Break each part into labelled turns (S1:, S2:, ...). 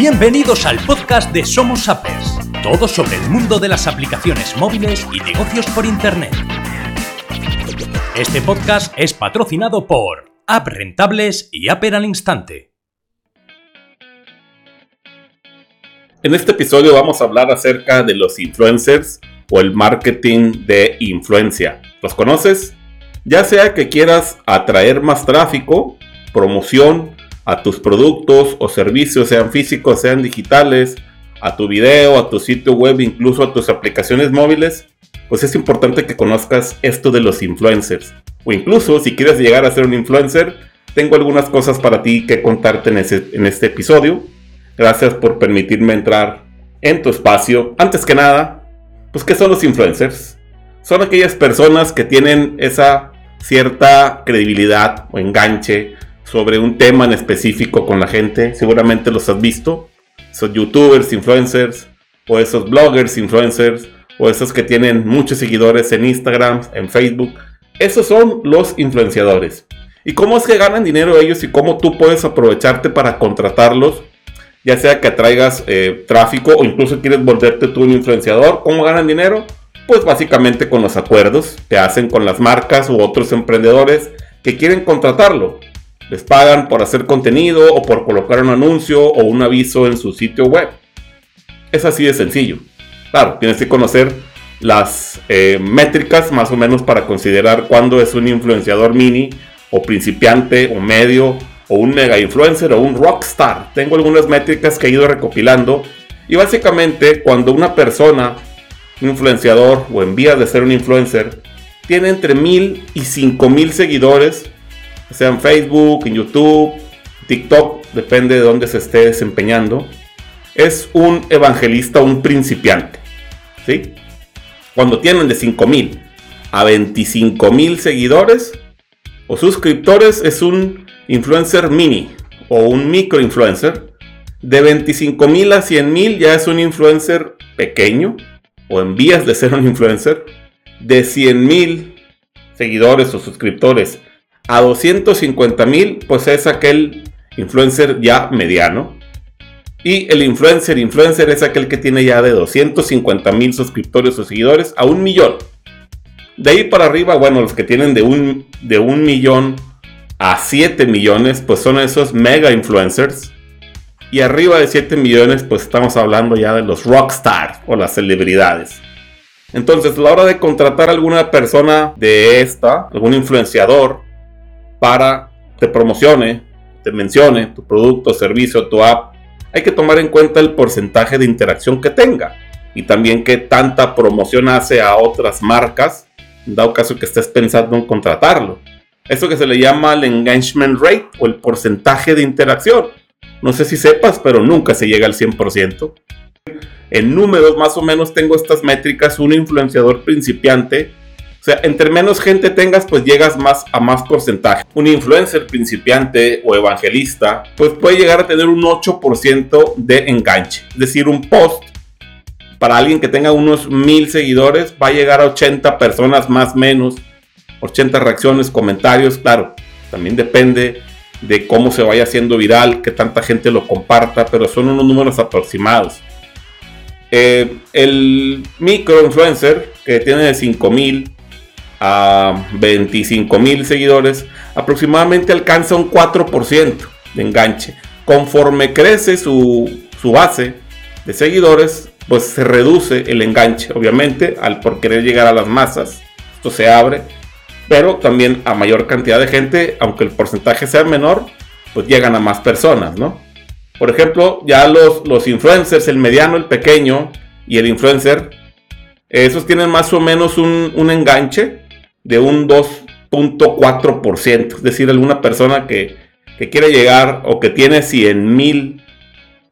S1: Bienvenidos al podcast de Somos Appers, todo sobre el mundo de las aplicaciones móviles y negocios por Internet. Este podcast es patrocinado por App Rentables y Apper al Instante.
S2: En este episodio vamos a hablar acerca de los influencers o el marketing de influencia. ¿Los conoces? Ya sea que quieras atraer más tráfico, promoción a tus productos o servicios, sean físicos, sean digitales, a tu video, a tu sitio web, incluso a tus aplicaciones móviles, pues es importante que conozcas esto de los influencers. O incluso si quieres llegar a ser un influencer, tengo algunas cosas para ti que contarte en, este episodio. Gracias por permitirme entrar en tu espacio. Antes que nada, pues ¿qué son los influencers? Son aquellas personas que tienen esa cierta credibilidad o enganche sobre un tema en específico con la gente. Seguramente los has visto. Esos youtubers, influencers, o esos bloggers, influencers, o esos que tienen muchos seguidores en Instagram, en Facebook. Esos son los influenciadores. ¿Y cómo es que ganan dinero ellos y cómo tú puedes aprovecharte para contratarlos? Ya sea que atraigas eh, tráfico o incluso quieres volverte tú un influenciador. ¿Cómo ganan dinero? Pues básicamente con los acuerdos que hacen con las marcas u otros emprendedores que quieren contratarlo. Les pagan por hacer contenido o por colocar un anuncio o un aviso en su sitio web. Es así de sencillo. Claro, tienes que conocer las eh, métricas más o menos para considerar cuándo es un influenciador mini o principiante o medio o un mega influencer o un rockstar. Tengo algunas métricas que he ido recopilando y básicamente cuando una persona, un influenciador o en vías de ser un influencer, tiene entre mil y cinco mil seguidores, sea en Facebook, en YouTube, TikTok, depende de dónde se esté desempeñando, es un evangelista, un principiante. ¿sí? Cuando tienen de 5.000 a 25.000 seguidores o suscriptores, es un influencer mini o un micro influencer. De 25.000 a 100.000 ya es un influencer pequeño o en vías de ser un influencer. De 100.000 seguidores o suscriptores a 250 mil, pues es aquel influencer ya mediano. Y el influencer influencer es aquel que tiene ya de 250 mil suscriptores o seguidores a un millón. De ahí para arriba, bueno, los que tienen de un, de un millón a 7 millones, pues son esos mega influencers. Y arriba de 7 millones, pues estamos hablando ya de los rockstar o las celebridades. Entonces, a la hora de contratar a alguna persona de esta, algún influenciador, para te promocione, te mencione tu producto, servicio, tu app, hay que tomar en cuenta el porcentaje de interacción que tenga y también qué tanta promoción hace a otras marcas, dado caso que estés pensando en contratarlo. Eso que se le llama el engagement rate o el porcentaje de interacción. No sé si sepas, pero nunca se llega al 100%. En números más o menos tengo estas métricas. Un influenciador principiante o sea, entre menos gente tengas, pues llegas más a más porcentaje. Un influencer principiante o evangelista, pues puede llegar a tener un 8% de enganche. Es decir, un post para alguien que tenga unos mil seguidores va a llegar a 80 personas más menos. 80 reacciones, comentarios, claro. También depende de cómo se vaya haciendo viral, que tanta gente lo comparta, pero son unos números aproximados. Eh, el micro influencer que tiene de 5000 a 25 mil seguidores, aproximadamente alcanza un 4% de enganche. Conforme crece su, su, base de seguidores, pues se reduce el enganche, obviamente, al por querer llegar a las masas. Esto se abre, pero también a mayor cantidad de gente, aunque el porcentaje sea menor, pues llegan a más personas, ¿no? Por ejemplo, ya los, los influencers, el mediano, el pequeño y el influencer, esos tienen más o menos un, un enganche de un 2.4%. Es decir, alguna persona que, quiere llegar o que tiene 100 mil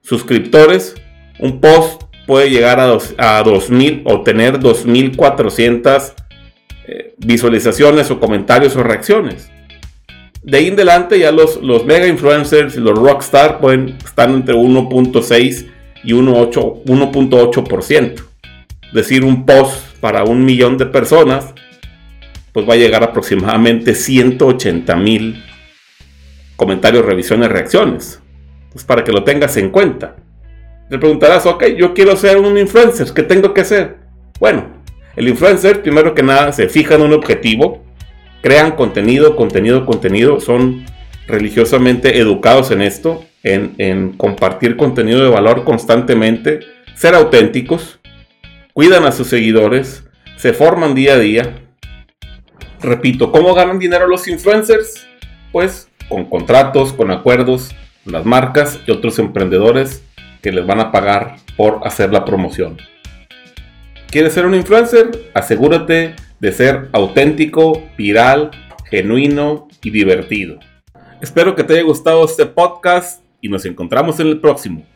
S2: suscriptores, un post puede llegar a, dos, a 2000 o tener 2400 eh, visualizaciones o comentarios o reacciones. De ahí en adelante ya los, los mega influencers y los rockstar pueden estar entre 1.6 y 1.8%. Es decir, un post para un millón de personas pues va a llegar aproximadamente 180 mil comentarios, revisiones, reacciones. Pues para que lo tengas en cuenta. Te preguntarás, ok, yo quiero ser un influencer, ¿qué tengo que hacer? Bueno, el influencer, primero que nada, se fija en un objetivo, crean contenido, contenido, contenido, son religiosamente educados en esto, en, en compartir contenido de valor constantemente, ser auténticos, cuidan a sus seguidores, se forman día a día. Repito, ¿cómo ganan dinero los influencers? Pues con contratos, con acuerdos, las marcas y otros emprendedores que les van a pagar por hacer la promoción. ¿Quieres ser un influencer? Asegúrate de ser auténtico, viral, genuino y divertido. Espero que te haya gustado este podcast y nos encontramos en el próximo.